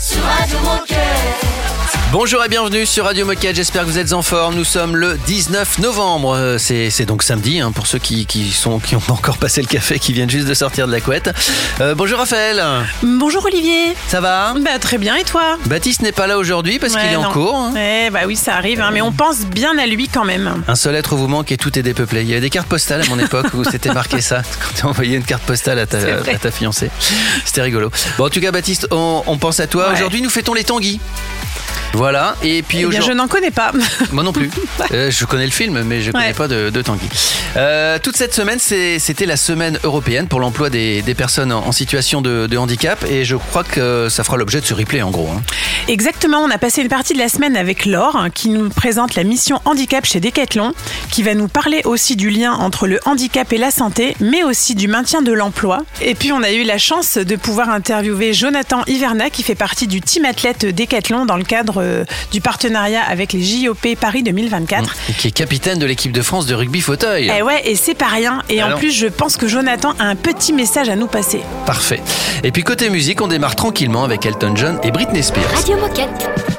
sur Radio Moquette. Bonjour et bienvenue sur Radio Moquette, j'espère que vous êtes en forme. Nous sommes le 19 novembre, Euh, c'est donc samedi hein, pour ceux qui, qui, sont, qui ont pas encore passé le café, qui viennent juste de sortir de la couette. Euh, bonjour Raphaël, Bonjour Olivier. ça va Bah très bien et toi? Baptiste n'est pas là aujourd'hui parce qu'il est en cours. hein. Ouais, bah oui, ça arrive, hein, mais on pense bien à lui quand même. Un seul être vous manque et tout est dépeuplé. Il y avait des cartes postales à mon époque où c'était marqué ça, quand tu envoyais une carte postale à ta, à fiancée. C'était rigolo. Bon, en tout cas, Baptiste, on, on pense à toi. Aujourd'hui, nous fêtons les Tanguy. Voilà, et puis Eh bien, je n'en connais pas. Moi non plus. Euh, je connais le film, mais je connais Ouais. pas de, de Tanguy. Euh, toute cette semaine, c'était la semaine européenne pour l'emploi des, des personnes en, en situation de, de handicap, et je crois que ça fera l'objet de ce replay en gros. hein. Exactement, on a passé une partie de la semaine avec Laure, hein, qui nous présente la mission handicap chez Decathlon, qui va nous parler aussi du lien entre le handicap et la santé, mais aussi du maintien de l'emploi. Et puis on a eu la chance de pouvoir interviewer Jonathan Hiverna, qui fait partie du team athlète Decathlon dans le cadre euh, du partenariat avec les JOP Paris 2024. Et qui est capitaine de l'équipe de France de rugby fauteuil. Eh ouais, et c'est pas rien. Et Alors en plus, je pense que Jonathan a un petit message à nous passer. Parfait. Et puis côté musique, on démarre tranquillement avec Elton John et Britney Spears. Radio Moquette.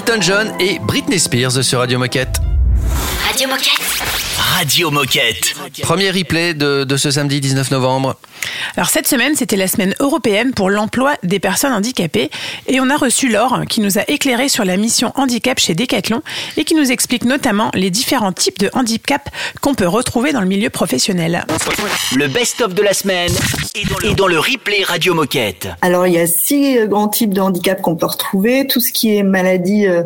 Elton John et Britney Spears sur Radio Moquette. Radio Moquette. Radio Moquette. Premier replay de, de ce samedi 19 novembre. Alors cette semaine, c'était la semaine européenne pour l'emploi des personnes handicapées et on a reçu Laure qui nous a éclairé sur la mission handicap chez Decathlon et qui nous explique notamment les différents types de handicap qu'on peut retrouver dans le milieu professionnel. Le best-of de la semaine et dans le replay Radio Moquette. Alors il y a six grands types de handicap qu'on peut retrouver. Tout ce qui est maladie euh,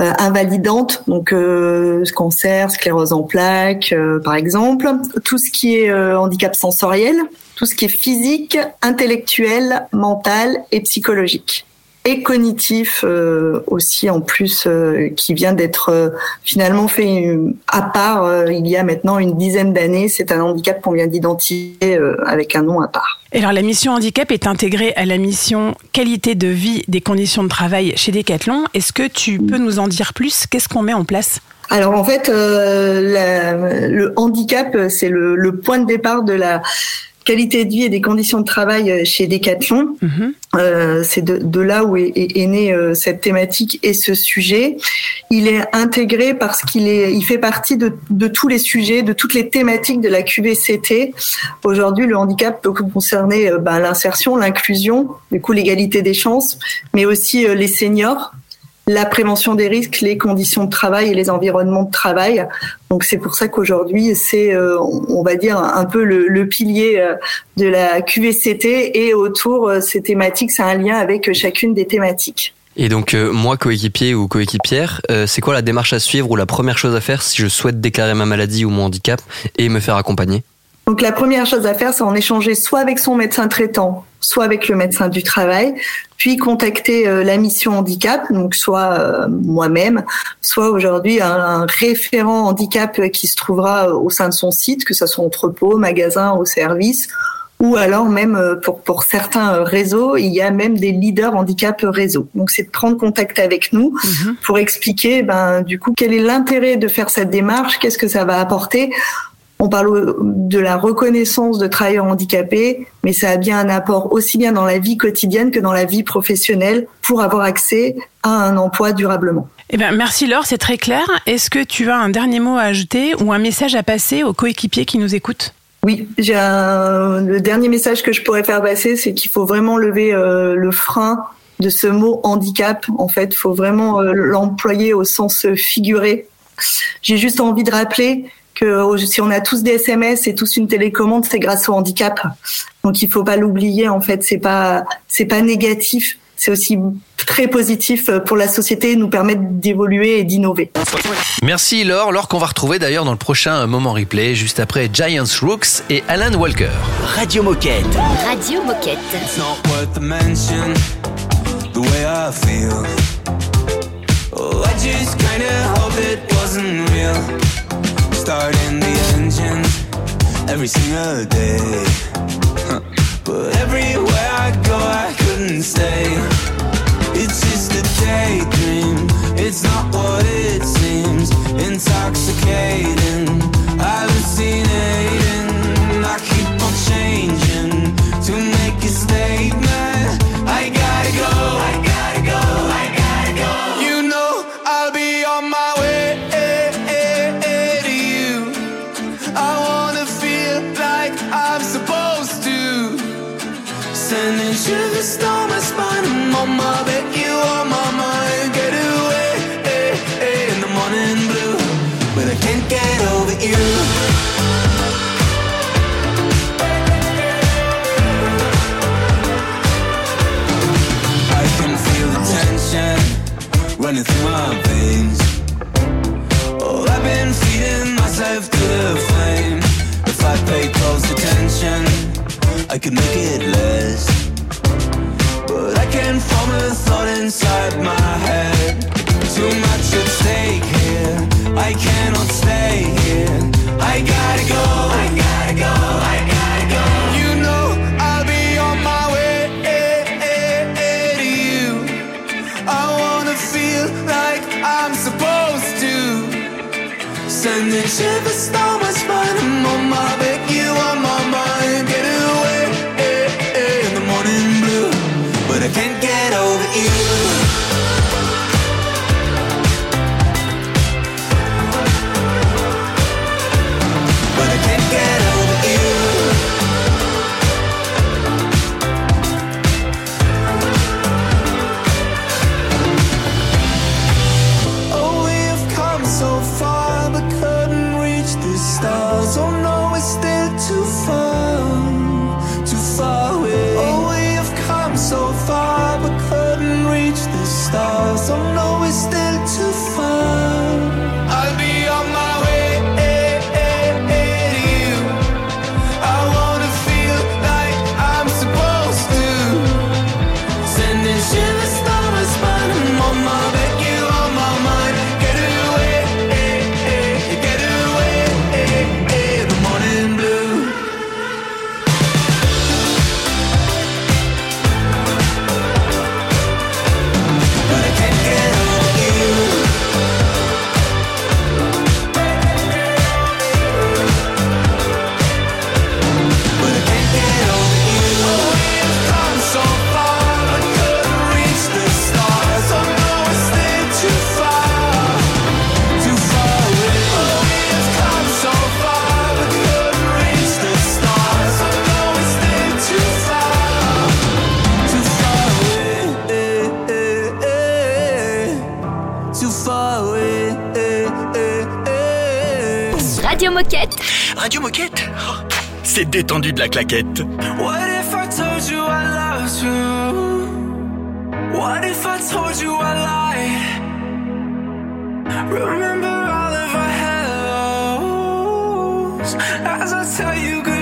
euh, invalidante, donc euh, cancer, sclérose en plaques, euh, par exemple. Tout ce qui est euh, handicap sensoriel, tout ce qui est physique, intellectuel, mental et psychologique et cognitif euh, aussi en plus euh, qui vient d'être euh, finalement fait à part il y a maintenant une dizaine d'années. C'est un handicap qu'on vient d'identifier avec un nom à part. Et alors la mission handicap est intégrée à la mission qualité de vie des conditions de travail chez Decathlon. Est-ce que tu peux nous en dire plus? Qu'est-ce qu'on met en place? Alors en fait, la- le handicap, c'est le, le point de départ de la qualité de vie et des conditions de travail chez Decathlon. Mhm. Euh, c'est de, de là où est, est- est née euh, cette thématique et ce sujet. Il est intégré parce qu'il est, il fait partie de, de tous les sujets, de toutes les thématiques de la QVCT. Aujourd'hui, le handicap peut concerner euh, ben, l'insertion, l'inclusion, du coup l'égalité des chances, mais aussi euh, les seniors, la prévention des risques, les conditions de travail et les environnements de travail. Donc c'est pour ça qu'aujourd'hui c'est, euh, on va dire un peu le, pilier euh, de la QVCT et autour euh, ces thématiques, c'est un lien avec chacune des thématiques. Et donc moi, coéquipier ou coéquipière, c'est quoi la démarche à suivre ou la première chose à faire si je souhaite déclarer ma maladie ou mon handicap et me faire accompagner? Donc la première chose à faire, c'est en échanger soit avec son médecin traitant, soit avec le médecin du travail, puis contacter euh, la mission handicap, donc soit euh, moi-même, soit aujourd'hui un, un référent handicap qui se trouvera euh, au sein de son site, que ce soit entrepôt, magasin ou service, ou alors même pour, pour certains réseaux, il y a même des leaders handicap réseau. Donc c'est de prendre contact avec nous pour expliquer ben, du coup quel est l'intérêt de faire cette démarche, qu'est-ce que ça va apporter. On parle de la reconnaissance de travailleurs handicapés, mais ça a bien un apport aussi bien dans la vie quotidienne que dans la vie professionnelle pour avoir accès à un emploi durablement. Eh ben, merci Laure, c'est très clair. Est-ce que tu as un dernier mot à ajouter ou un message à passer aux coéquipiers qui nous écoutent? Oui, j'ai un- le dernier message que je pourrais faire passer, c'est qu'il faut vraiment lever euh, le frein de ce mot handicap. En fait, il faut vraiment euh, l'employer au sens figuré. J'ai juste envie de rappeler que euh, si on a tous des SMS et tous une télécommande, c'est grâce au handicap. Donc il faut pas l'oublier. En fait, c'est pas c'est pas négatif. C'est aussi très positif pour la société, nous permettre d'évoluer et d'innover. Merci Laure, Laure qu'on va retrouver d'ailleurs dans le prochain moment replay, juste après Giants Rooks et Alan Walker. Radio Moquette. Radio Moquette. It's not worth the mention, the way I feel. Oh, I just kinda hope it wasn't real. Starting the engine every single day. But everywhere I go, I couldn't stay. It's just a daydream, it's not what it seems. Intoxicating, hallucinating. I could make it less. But I can't form a thought inside my head. Too much at stake here. I cannot De la claquette. What if I told you I loved you? What if I told you I lied? Remember all of our hellos as I tell you goodbye.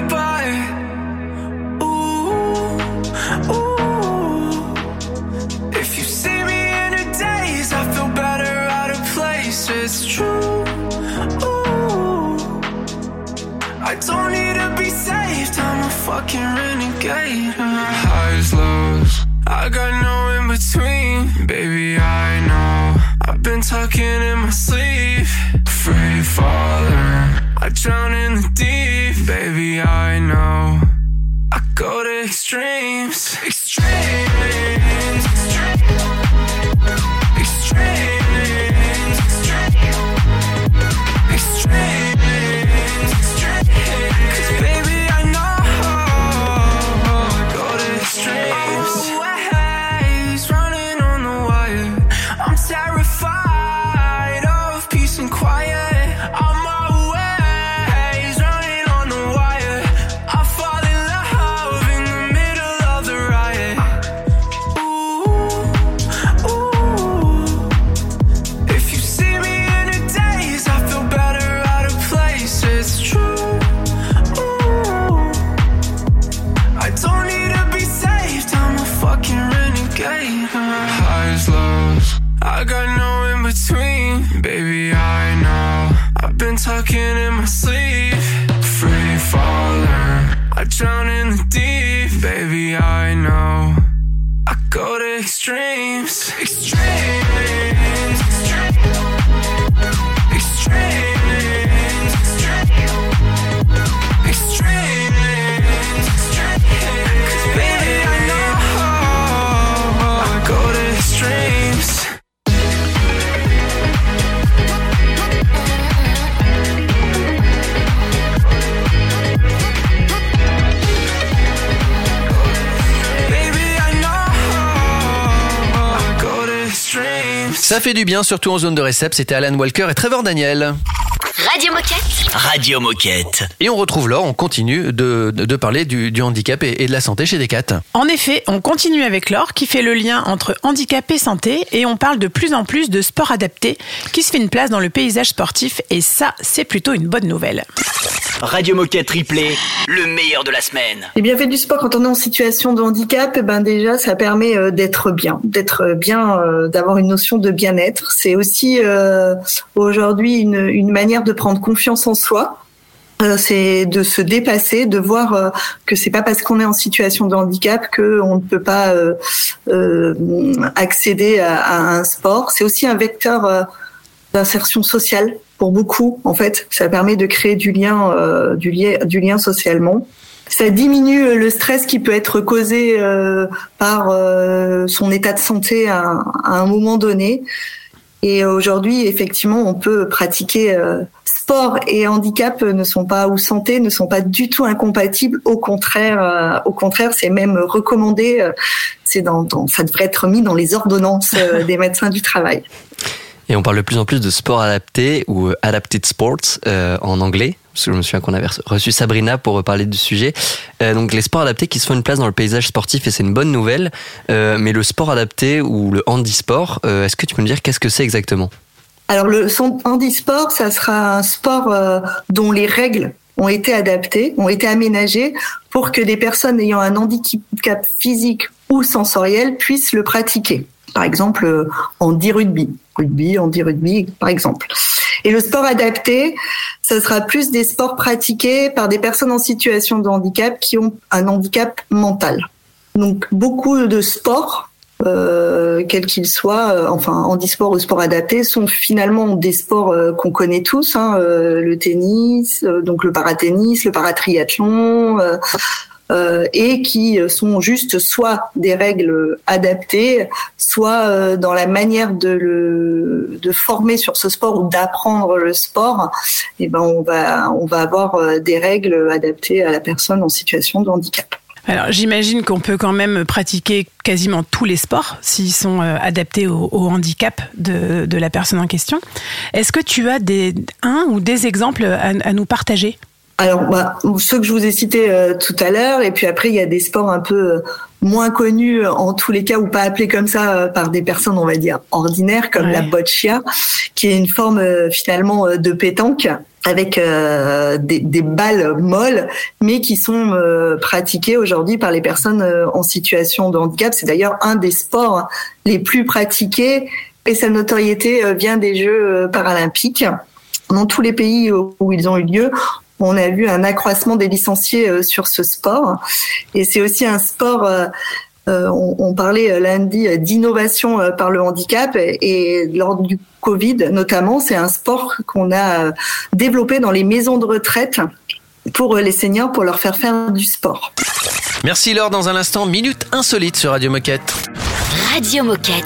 Fucking renegade. Highs, lows. I got no in between. Baby, I know. I've been talking in my sleep. Free falling. I drown in the deep. Baby, I know. I go to extremes. Extremes. Ça fait du bien, surtout en zone de récep. C'était Alan Walker et Trevor Daniel. Radio Moquette. Radio Moquette. Et on retrouve Laure, on continue de, de, de parler du, du handicap et, et de la santé chez Decat. En effet, on continue avec Laure qui fait le lien entre handicap et santé et on parle de plus en plus de sport adapté qui se fait une place dans le paysage sportif et ça, c'est plutôt une bonne nouvelle. Radio Moquette Replay, le meilleur de la semaine. Les bienfaits du sport quand on est en situation de handicap, eh ben déjà ça permet euh, d'être bien, d'être bien, euh, d'avoir une notion de bien-être. C'est aussi euh, aujourd'hui une, une manière de prendre confiance en soi. Euh, c'est de se dépasser, de voir euh, que c'est pas parce qu'on est en situation de handicap que on ne peut pas accéder à, à un sport. C'est aussi un vecteur d'insertion sociale pour beaucoup. En fait, ça permet de créer du lien, euh, du lien, du lien socialement. Ça diminue le stress qui peut être causé euh, par euh, son état de santé à, à un moment donné. Et aujourd'hui, effectivement, on peut pratiquer euh, sport et handicap ne sont pas ou santé ne sont pas du tout incompatibles. Au contraire, euh, au contraire, c'est même recommandé. euh, c'est dans, dans- ça devrait être mis dans les ordonnances euh, des médecins du travail. Et on parle de plus en plus de sport adapté ou euh, adapted sports euh, en anglais. Parce que je me souviens qu'on avait reçu Sabrina pour parler du sujet. Euh, donc les sports adaptés qui se font une place dans le paysage sportif et c'est une bonne nouvelle. Mais le sport adapté ou le handisport, est-ce que tu peux me dire qu'est-ce que c'est exactement? Alors le son handisport, ça sera un sport dont les règles ont été adaptées, ont été aménagées pour que des personnes ayant un handicap physique ou sensoriel puissent le pratiquer. Par exemple, euh, handi rugby, rugby, handi rugby, par exemple. Et le sport adapté, ça sera plus des sports pratiqués par des personnes en situation de handicap qui ont un handicap mental. Donc beaucoup de sports euh, quels qu'ils soient, euh, enfin handisport ou sport adapté, sont finalement des sports euh, qu'on connaît tous, hein, euh, le tennis, donc le paratennis, le paratriathlon, euh, euh, et qui sont juste soit des règles adaptées, soit euh, dans la manière de former sur ce sport ou d'apprendre le sport, et ben on va avoir euh, des règles adaptées à la personne en situation de handicap. Alors j'imagine qu'on peut quand même pratiquer quasiment tous les sports s'ils sont euh, adaptés au, handicap de, la personne en question. Est-ce que tu as un ou des exemples à nous partager? Alors, bah, ceux que je vous ai cités euh, tout à l'heure, et puis après, il y a des sports un peu moins connus, en tous les cas, ou pas appelés comme ça par des personnes, on va dire, ordinaires, comme la boccia, qui est une forme finalement de pétanque avec euh, des, des, balles molles, mais qui sont euh, pratiquées aujourd'hui par les personnes euh, en situation de handicap. C'est d'ailleurs un des sports les plus pratiqués et sa notoriété vient des Jeux paralympiques. Dans tous les pays où ils ont eu lieu, on a vu un accroissement des licenciés sur ce sport. Et c'est aussi un sport euh, on, parlait euh, lundi euh, d'innovation par le handicap et, lors du Covid notamment, c'est un sport qu'on a développé dans les maisons de retraite pour les seniors pour leur faire faire du sport. Merci Laure, dans un instant, minute insolite sur Radio Moquette. Radio Moquette.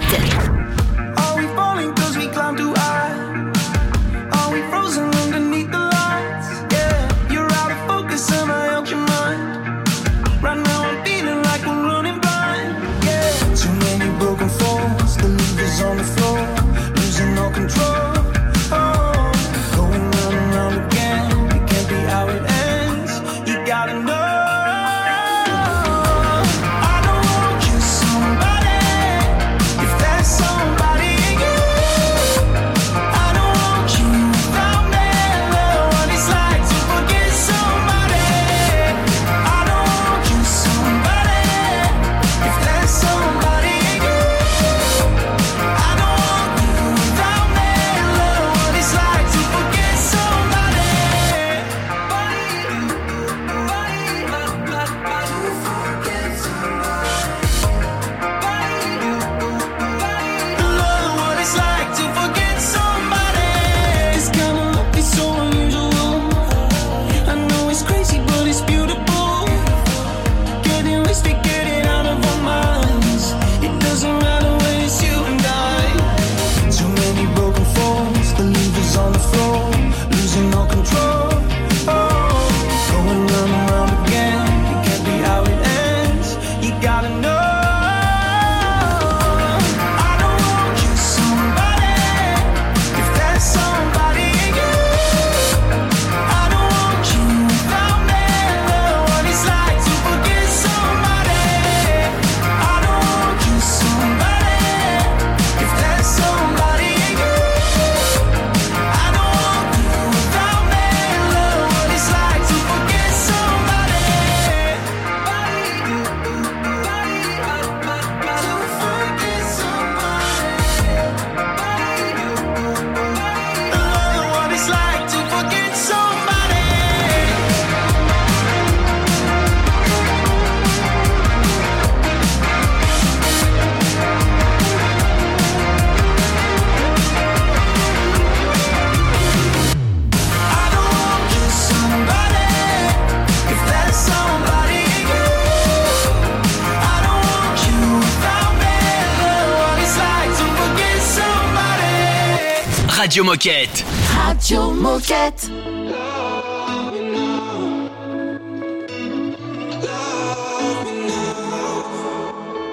Radio Moquette. Radio Moquette.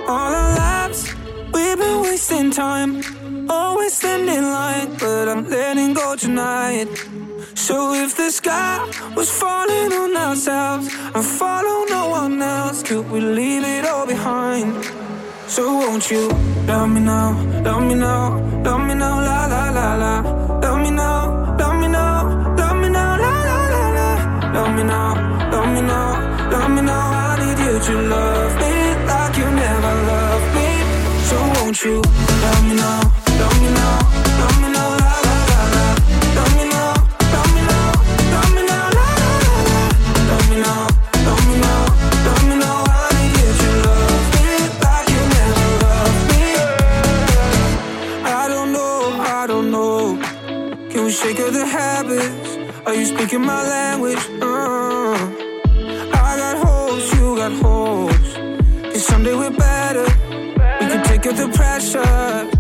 All our lives, we've been wasting time. Always standing line, but I'm letting go tonight. So if the sky was falling on ourselves and follow no one else, could we leave it all behind? So won't you love me now, love me now, you love me like you never loved me. So won't you love me now, speaking my language? Uh, I got hopes, you got hopes. Cause someday we're better. We can take out the pressure.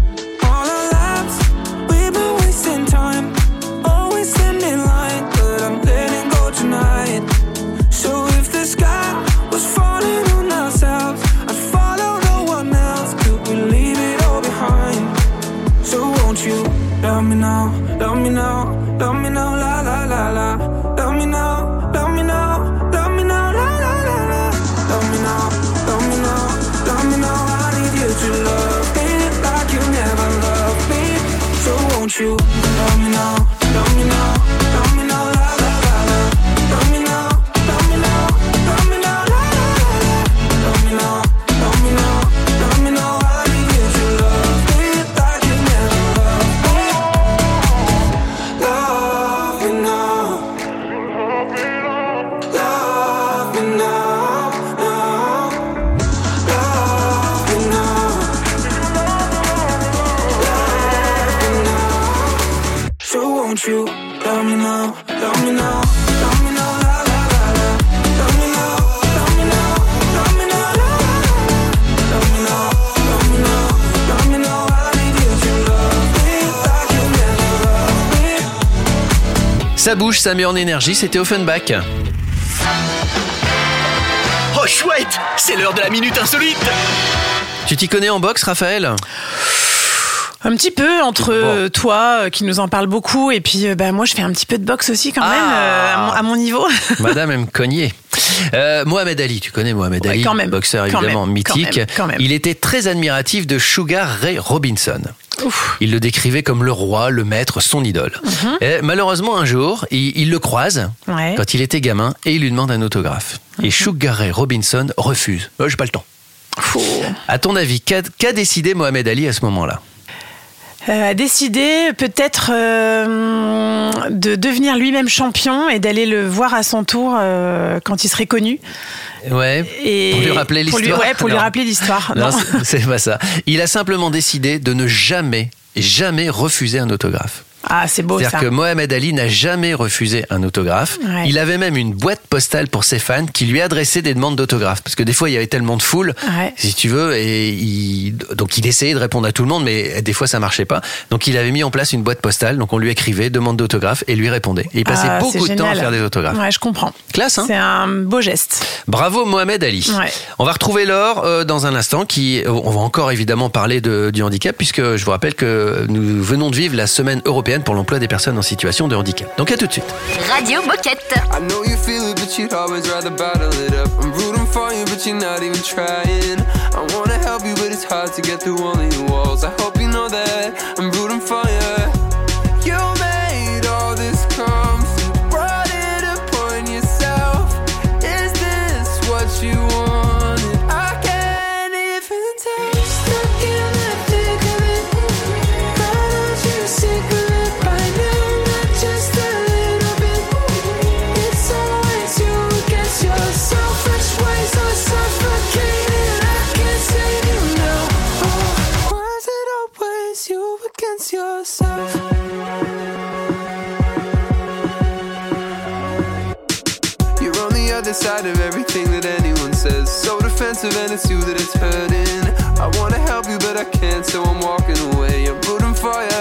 Me. Ça bouge, ça met en énergie, c'était Offenbach. Oh chouette C'est l'heure de la minute insolite Tu t'y connais en boxe, Raphaël? Un petit peu entre Bon. toi euh, qui nous en parle beaucoup et puis euh, bah, moi je fais un petit peu de boxe aussi quand Ah. même euh, à, mon, à mon niveau. Madame aime cogner. Euh, Mohamed Ali, tu connais Mohamed Ouais, Ali, quand même, boxeur quand évidemment même, mythique. quand même, quand même. Il était très admiratif de Sugar Ray Robinson. Ouf. Il le décrivait comme le roi, le maître, son idole. Et malheureusement, un jour, il, il le croise Mhm. Ouais. Mhm. quand il était gamin et il lui demande un autographe. Et Sugar Ray Robinson refuse. Euh, J'ai pas le temps. Fou. À ton avis, qu'a décidé Mohamed Ali à ce moment-là? A décidé peut-être euh, de devenir lui-même champion et d'aller le voir à son tour euh, quand il serait connu. Ouais. Et Pour lui rappeler l'histoire. Ouais, pour lui rappeler l'histoire. Non, c'est pas ça. Il a simplement décidé de ne jamais, jamais refuser un autographe. Ah, c'est beau ça. C'est-à-dire que Mohamed Ali n'a jamais refusé un autographe. Ouais. Il avait même une boîte postale pour ses fans qui lui adressaient des demandes d'autographe. Parce que des fois, il y avait tellement de foule, Ouais. si tu veux, et il, donc il essayait de répondre à tout le monde, mais des fois, ça marchait pas. Donc il avait mis en place une boîte postale. Donc on lui écrivait demande d'autographe et lui répondait. Et il passait Ah, beaucoup de temps à faire des autographes. Ouais, je comprends. Classe, hein C'est un beau geste. Bravo Mohamed Ali. Ouais. On va retrouver Laure euh, dans un instant qui on va encore évidemment parler de, du handicap puisque je vous rappelle que nous venons de vivre la semaine européenne pour l'emploi des personnes en situation de handicap. Donc à tout de suite. Radio Moquette. I know you feel it, but you'd always rather bottle it up. I'm rooting for you, but you're not even trying. I wanna help you, but it's hard to get through all of your walls. I hope you know that I'm rooting side of everything that anyone says. So defensive, and it's you that it's hurting. I wanna help you, but I can't, so I'm walking away. I'm rooting for you,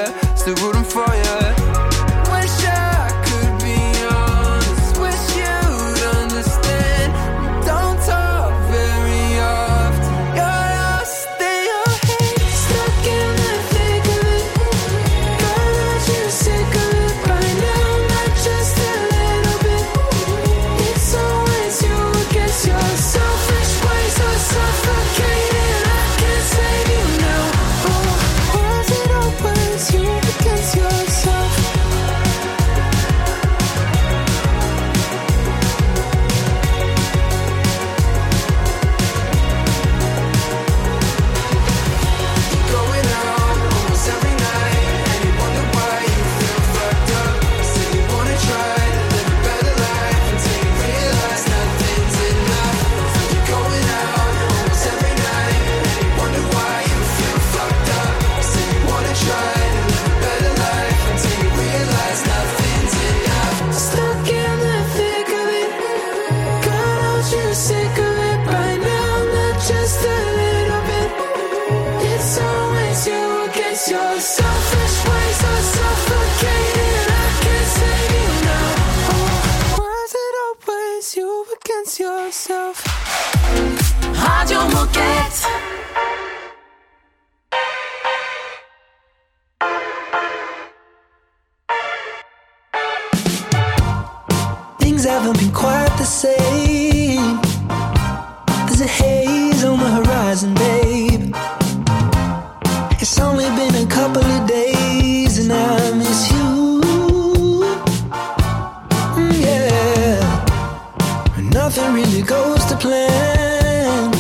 to plan.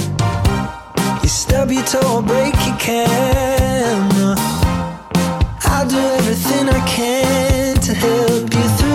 You stub your toe or break your camera. I'll do everything I can to help you through.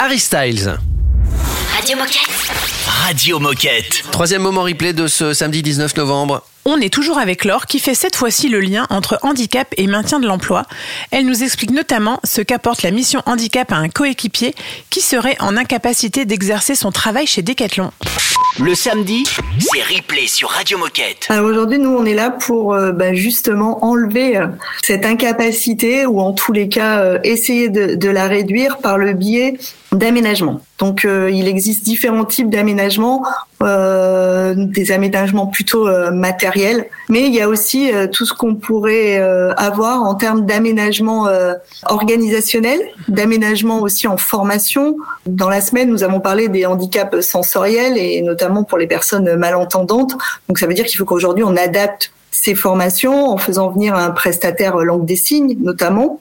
Harry Styles. Radio Moquette. Radio Moquette. Troisième moment replay de ce samedi 19 novembre. On est toujours avec Laure qui fait cette fois-ci le lien entre handicap et maintien de l'emploi. Elle nous explique notamment ce qu'apporte la mission handicap à un coéquipier qui serait en incapacité d'exercer son travail chez Decathlon. Le samedi, c'est replay sur Radio Moquette. Alors aujourd'hui, nous, on est là pour euh, bah, justement enlever euh, cette incapacité ou en tous les cas euh, essayer de, de la réduire par le biais d'aménagement. Donc euh, il existe différents types d'aménagements, euh, des aménagements plutôt euh, matériels, mais il y a aussi euh, tout ce qu'on pourrait euh, avoir en termes d'aménagement euh, organisationnel, d'aménagement aussi en formation. Dans la semaine, nous avons parlé des handicaps sensoriels et notamment pour les personnes malentendantes. Donc ça veut dire qu'il faut qu'aujourd'hui on adapte ces formations en faisant venir un prestataire langue des signes notamment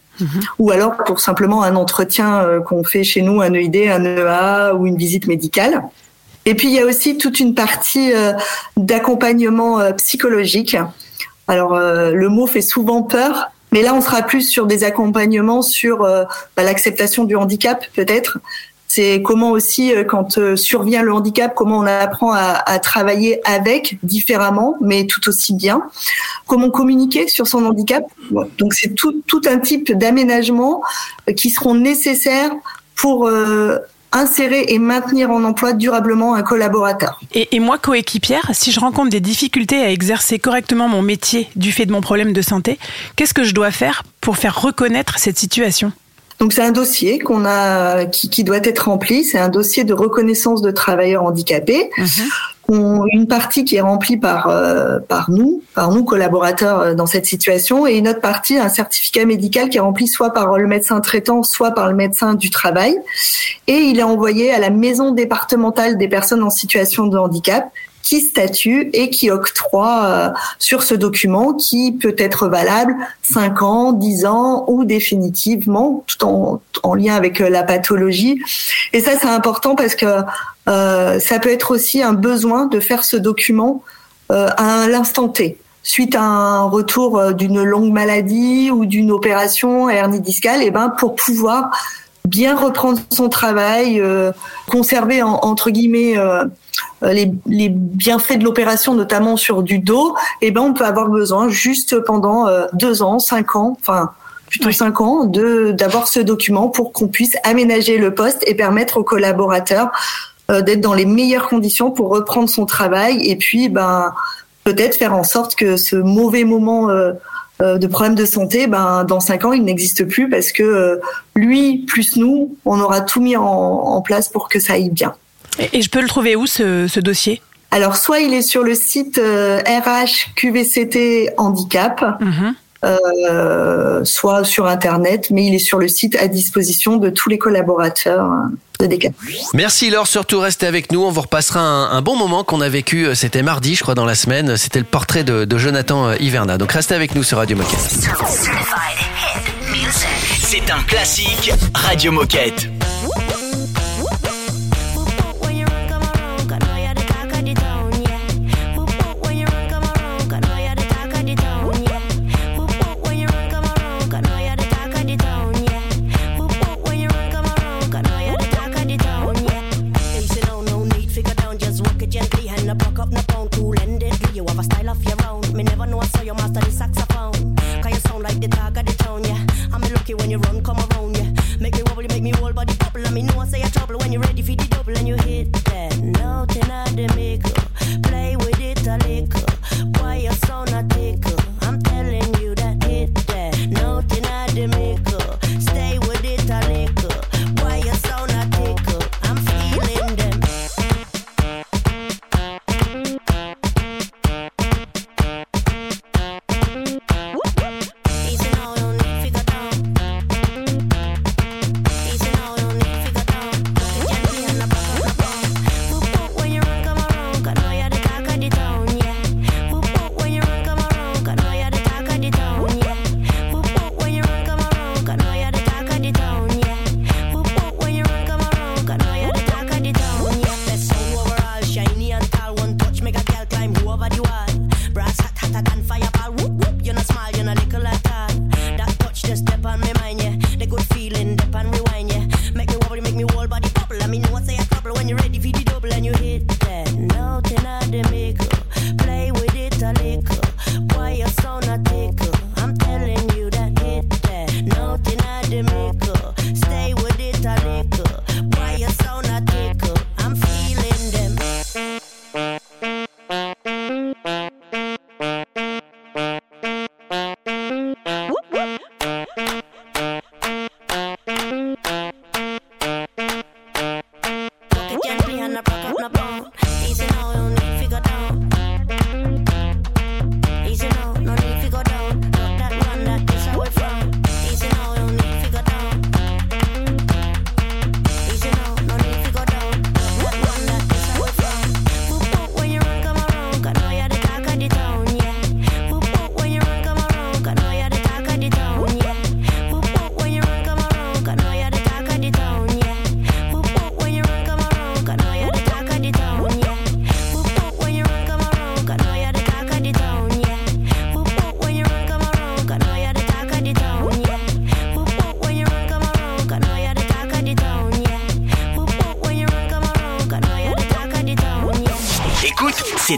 ou alors pour simplement un entretien qu'on fait chez nous, un EID, un EA ou une visite médicale. Et puis il y a aussi toute une partie euh, d'accompagnement euh, psychologique. Alors euh, le mot fait souvent peur, mais là on sera plus sur des accompagnements sur bah, l'acceptation du handicap peut-être. C'est comment aussi quand survient le handicap, comment on apprend à, travailler avec différemment, mais tout aussi bien. Comment communiquer sur son handicap. Donc c'est tout, un type d'aménagement euh, qui seront nécessaires pour insérer et maintenir en emploi durablement un collaborateur. Et, moi, coéquipière, si je rencontre des difficultés à exercer correctement mon métier du fait de mon problème de santé, qu'est-ce que je dois faire pour faire reconnaître cette situation? Donc c'est un dossier qu'on a qui, qui doit être rempli. C'est un dossier de reconnaissance de travailleurs handicapés. On- une partie qui est remplie par euh, par nous, par nous collaborateurs euh, dans cette situation, et une autre partie un certificat médical qui est rempli soit par le médecin traitant, soit par le médecin du travail, et il est envoyé à la maison départementale des personnes en situation de handicap qui statue et qui octroie euh, sur ce document qui peut être valable 5 ans, 10 ans ou définitivement, tout en, en lien avec euh, la pathologie. Et ça, c'est important parce que euh, ça peut être aussi un besoin de faire ce document à l'instant T suite à un retour d'une longue maladie ou d'une opération hernie discale, et ben pour pouvoir bien reprendre son travail, euh, conserver en- entre guillemets euh, euh, les, les bienfaits de l'opération, notamment sur du dos, et ben on peut avoir besoin juste pendant euh, deux ans, cinq ans, enfin plutôt cinq ans, de d'avoir ce document pour qu'on puisse aménager le poste et permettre aux collaborateurs d'être dans les meilleures conditions pour reprendre son travail et puis ben peut-être faire en sorte que ce mauvais moment de problème de santé, ben dans cinq ans il n'existe plus parce que euh, lui plus nous, on aura tout mis en, en place pour que ça aille bien. Et, et je peux le trouver où ce, ce dossier? Alors soit il est sur le site euh, RH QVCT Handicap, Mhm. euh, soit sur internet, mais il est sur le site à disposition de tous les collaborateurs euh, de. Merci Laure, surtout restez avec nous. On vous repassera un, un bon moment qu'on a vécu. euh, C'était mardi, je crois, dans la semaine. C'était le portrait de, de Jonathan euh, Hiverna. Donc restez avec nous sur Radio Moquette. C'est un classique Radio Moquette.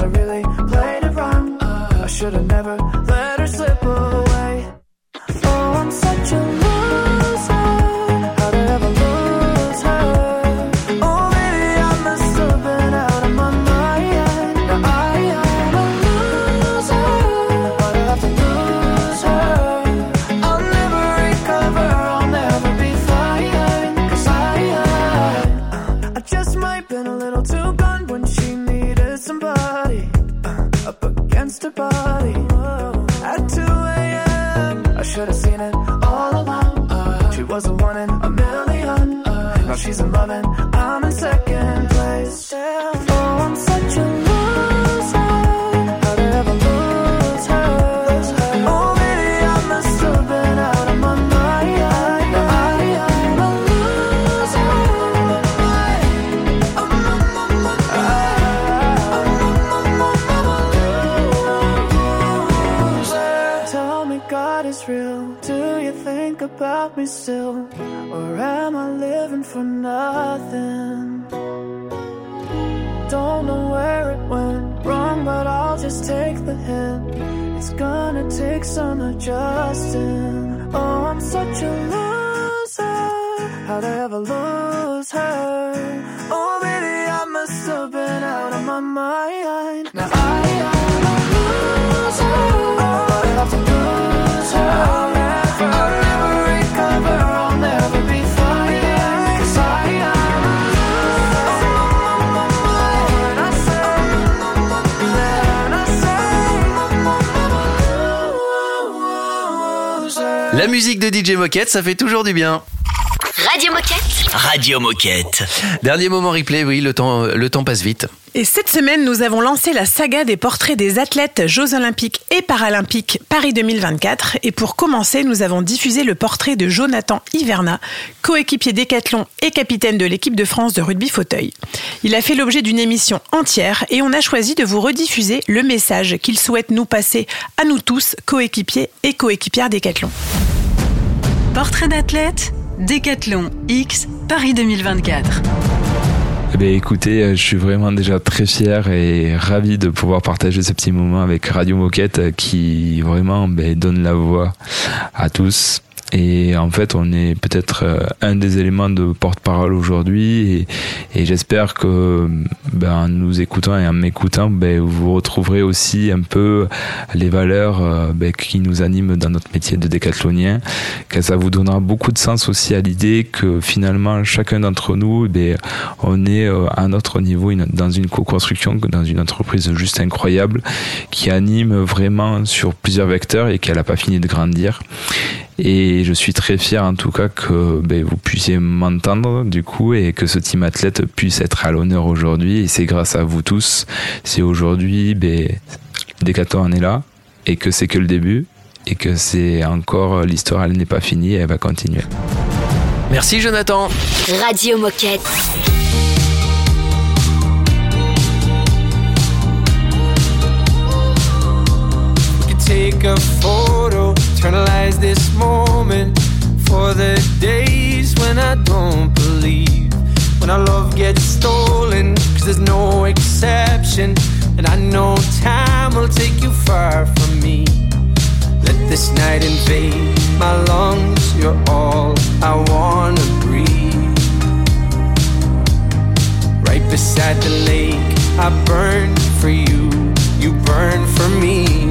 I really played it wrong. Uh, I should've La musique de DJ Moquette, ça fait toujours du bien. Radio Moquette. Radio Moquette. Dernier moment replay, oui, le temps, le temps passe vite. Et cette semaine, nous avons lancé la saga des portraits des athlètes Jeux Olympiques et Paralympiques Paris 2024. Et pour commencer, nous avons diffusé le portrait de Jonathan Hiverna, coéquipier décathlon et capitaine de l'équipe de France de rugby fauteuil. Il a fait l'objet d'une émission entière et on a choisi de vous rediffuser le message qu'il souhaite nous passer à nous tous, coéquipiers et coéquipières décathlon. Portrait d'athlète, Décathlon X, Paris 2024. Eh écoutez, euh, je suis vraiment déjà très fier et ravi de pouvoir partager ce petit moment avec Radio Moquette euh, qui vraiment ben, donne la voix à tous. Et en fait, on est peut-être euh, un des éléments de porte-parole aujourd'hui. Et, j'espère que, ben, en nous écoutant et en m'écoutant, ben, vous retrouverez aussi un peu les valeurs euh, ben, qui nous animent dans notre métier de décathlonien. Que ça vous donnera beaucoup de sens aussi à l'idée que finalement, chacun d'entre nous, on est euh, à notre niveau dans une co-construction, dans une entreprise juste incroyable qui anime vraiment sur plusieurs vecteurs et qu'elle n'a pas fini de grandir. Je suis très fier en tout cas que ben, vous puissiez m'entendre du coup et que ce team athlète puisse être à l'honneur aujourd'hui. Et c'est grâce à vous tous. C'est aujourd'hui, ben, Decathlon en est là et que c'est que le début et que c'est encore l'histoire, elle n'est pas finie, elle va continuer. Merci Jonathan. Radio Moquette. We could take a photo, eternalize this moment for the days when I don't believe. When our love gets stolen, cause there's no exception. And I know time will take you far from me. Let this night invade my lungs, you're all I wanna breathe. Right beside the lake, I burn for you, you burn for me.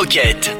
Moquette.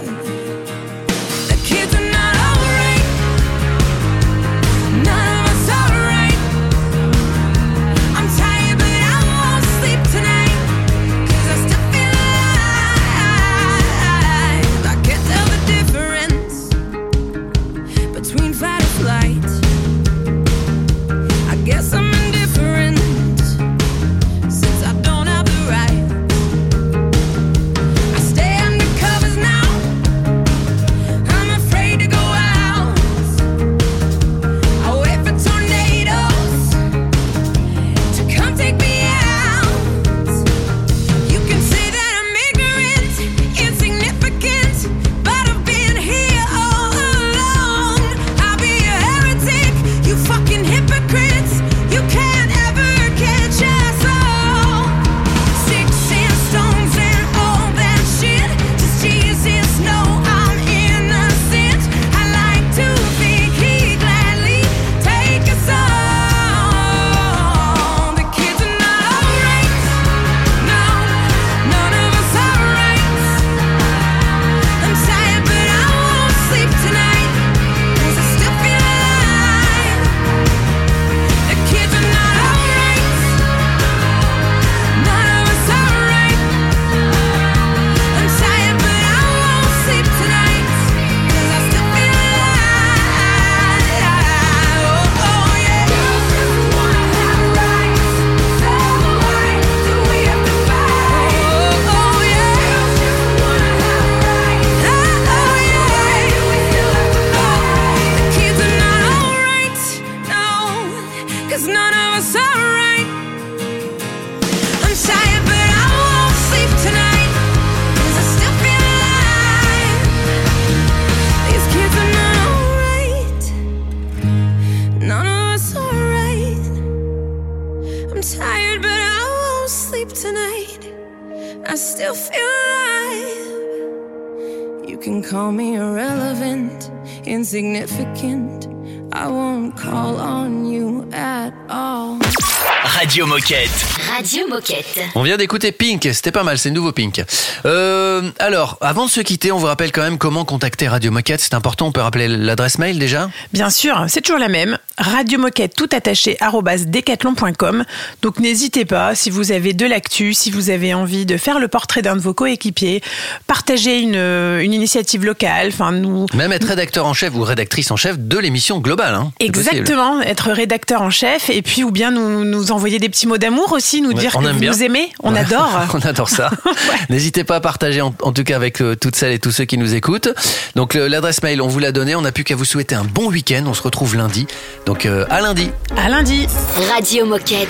Radio Moquette. On vient d'écouter Pink, c'était pas mal, c'est le nouveau Pink. Euh, alors, avant de se quitter, on vous rappelle quand même comment contacter Radio Moquette, c'est important, on peut rappeler l'adresse mail déjà Bien sûr, c'est toujours la même. Radio Moquette tout attaché decathlon.com. Donc n'hésitez pas, si vous avez de l'actu, si vous avez envie de faire le portrait d'un de vos coéquipiers, partager une, une initiative locale, enfin nous. Même être rédacteur en chef ou rédactrice en chef de l'émission globale. Hein, possible. Exactement, être rédacteur en chef et puis ou bien nous, nous envoyer des petits mots d'amour aussi, nous Dire on que aime vous bien. nous aimez, on Ouais. adore. on adore ça. N'hésitez pas à partager en, en tout cas avec euh, toutes celles et tous ceux qui nous écoutent. Donc l'adresse mail, on vous l'a donnée. On n'a plus qu'à vous souhaiter un bon week-end. On se retrouve lundi. Donc euh, à lundi. À lundi. Radio Moquette.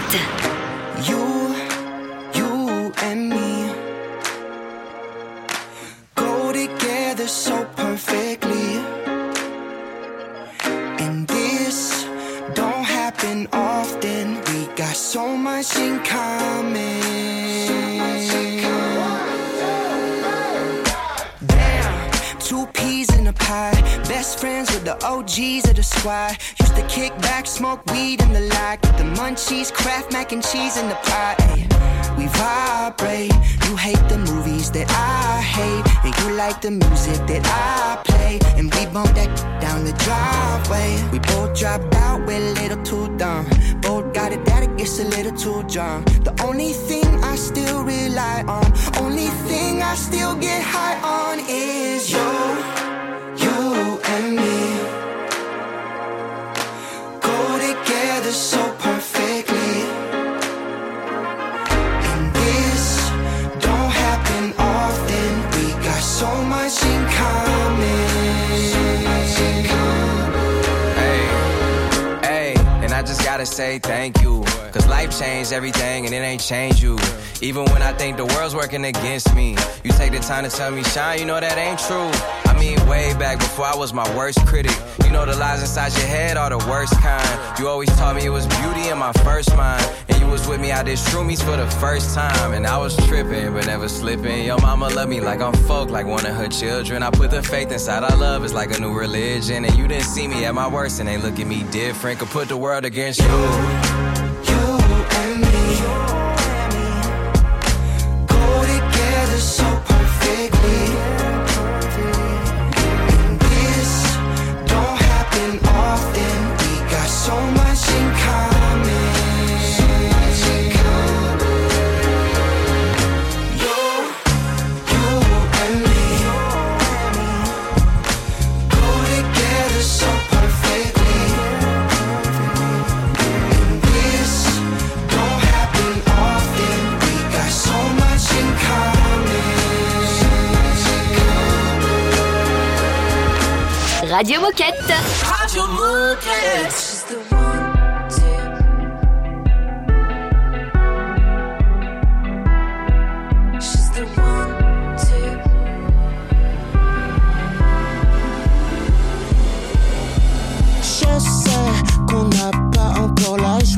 You, you and me go together so perfectly. And this don't happen often. We got so much in common. Best friends with the OGs of the squad. Used to kick back, smoke weed in the lot. Get the munchies, craft mac and cheese in the pot. Ay, we vibrate. You hate the movies that I hate, and you like the music that I play. And we bump that down the driveway. We both dropped out, we're a little too dumb. Both got it that it gets a little too drunk. The only thing I still rely on, only thing I still get high on is you, you and me. Go together so gotta say thank you. Cause life changed everything and it ain't changed you. Even when I think the world's working against me, you take the time to tell me, Shine, you know that ain't true. I mean, way back before I was my worst critic. You know the lies inside your head are the worst kind. You always taught me it was beauty in my first mind. And you was with me out there shroomies for the first time. And I was tripping, but never slipping. Your mama love me like I'm folk, like one of her children. I put the faith inside our love, it's like a new religion. And you didn't see me at my worst and they look at me different. Could put the world against you. Go Radio Moquette. Radio Moquette.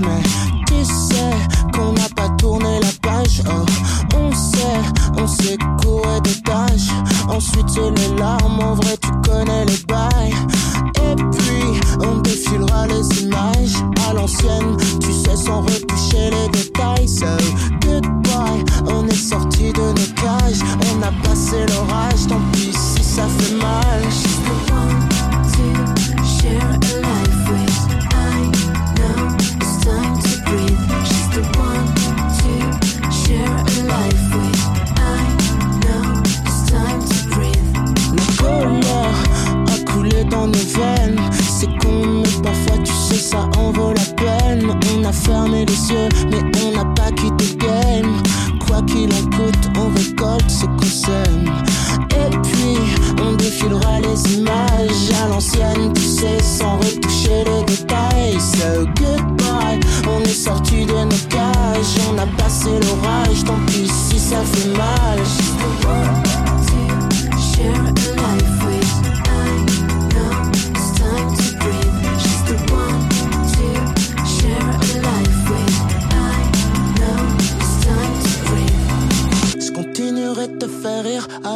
Mais tu sais qu'on n'a pas tourné la page? Oh, on sait, on sait courir des tâches. Ensuite, les larmes, en vrai,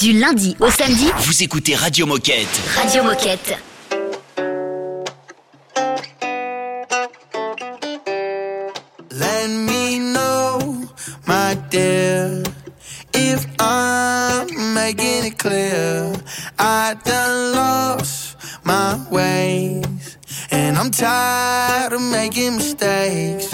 Du lundi au samedi, Vous écoutez Radio Moquette. Radio Moquette. Let me know, my dear, if I'm making it clear. I done lost my ways, and I'm tired of making mistakes.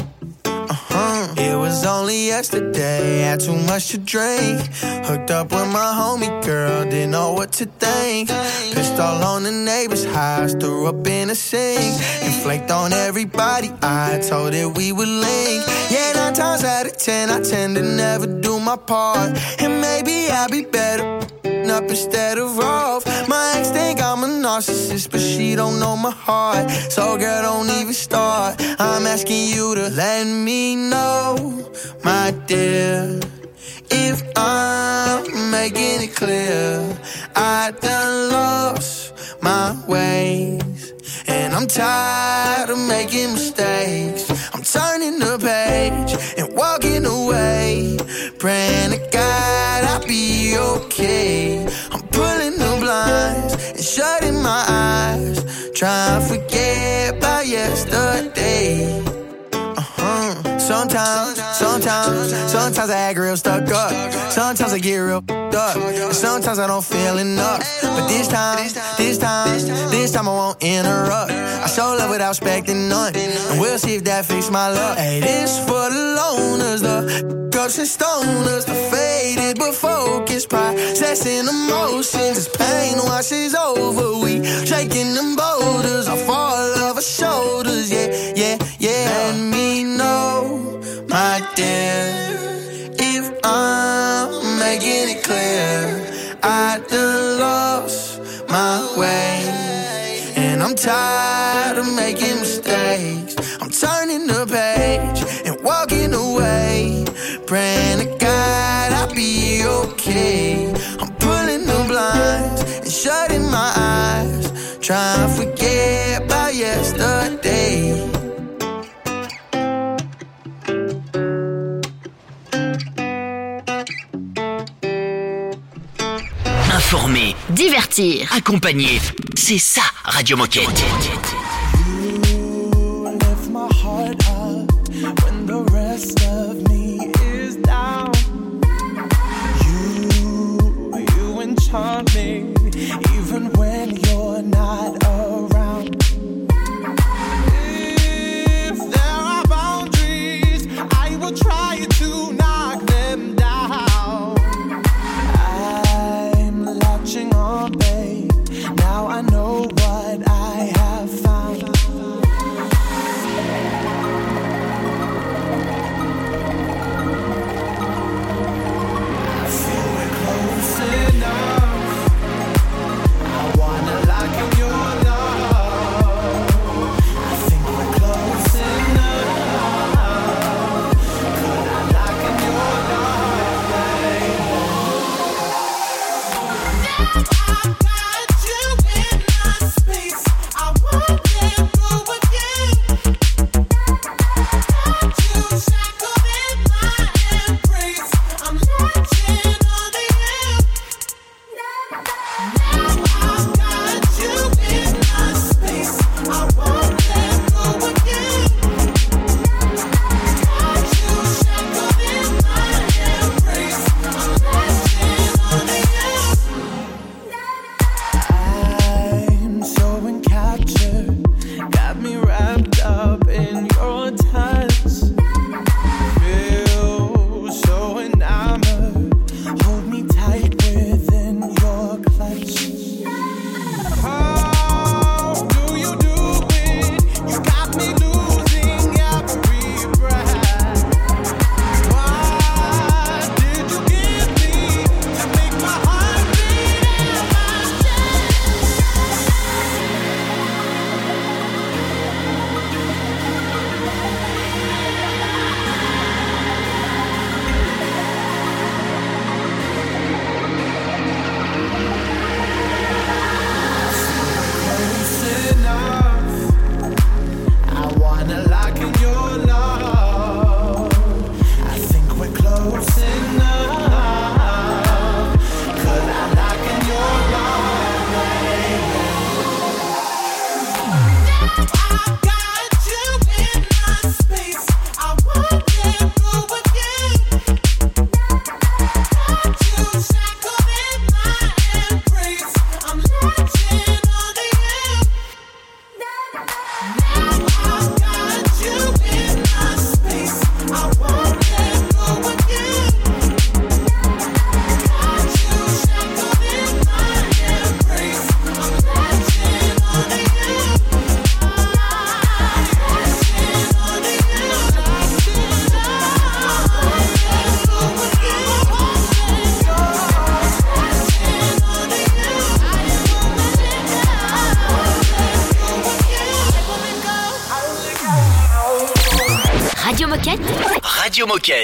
Was only yesterday, had too much to drink. Hooked up with my homie girl, didn't know what to think. Pissed all on the neighbor's house, threw up in a sink. And flaked on everybody, I told it we would link. Yeah, nine times out of ten, I tend to never do my part. And maybe I'll be better up instead of off. My ex think I'm a narcissist, but she don't know my heart. So girl, don't even start. I'm asking you to let me know, my dear. If I'm making it clear, I done lost my ways. And I'm tired of making mistakes. I'm turning the page and walking away. Praying okay. I'm pulling the blinds and shutting my eyes. Trying to forget about yesterday. Uh-huh. Sometimes, sometimes, sometimes I act real stuck up. Sometimes I get real up. Sometimes I don't feel enough. But this time, this time, this time I won't interrupt. I show love without expecting none. And we'll see if that fix my luck. Hey, this for the loners, the cups and stoners, the faded but focused, processing emotions. As pain washes over, we shaking them boulders off all of our shoulders. Yeah, yeah, yeah. Let me know, my dear, if I'm making it clear. I done lost my way, and I'm tired of making mistakes. I'm turning the page and walking away, praying to God I'll be okay. I'm pulling the blinds and shutting my eyes, trying to forget about yesterday. Informer, Divertir. accompagner, c'est ça Radio Moquette. Moquette.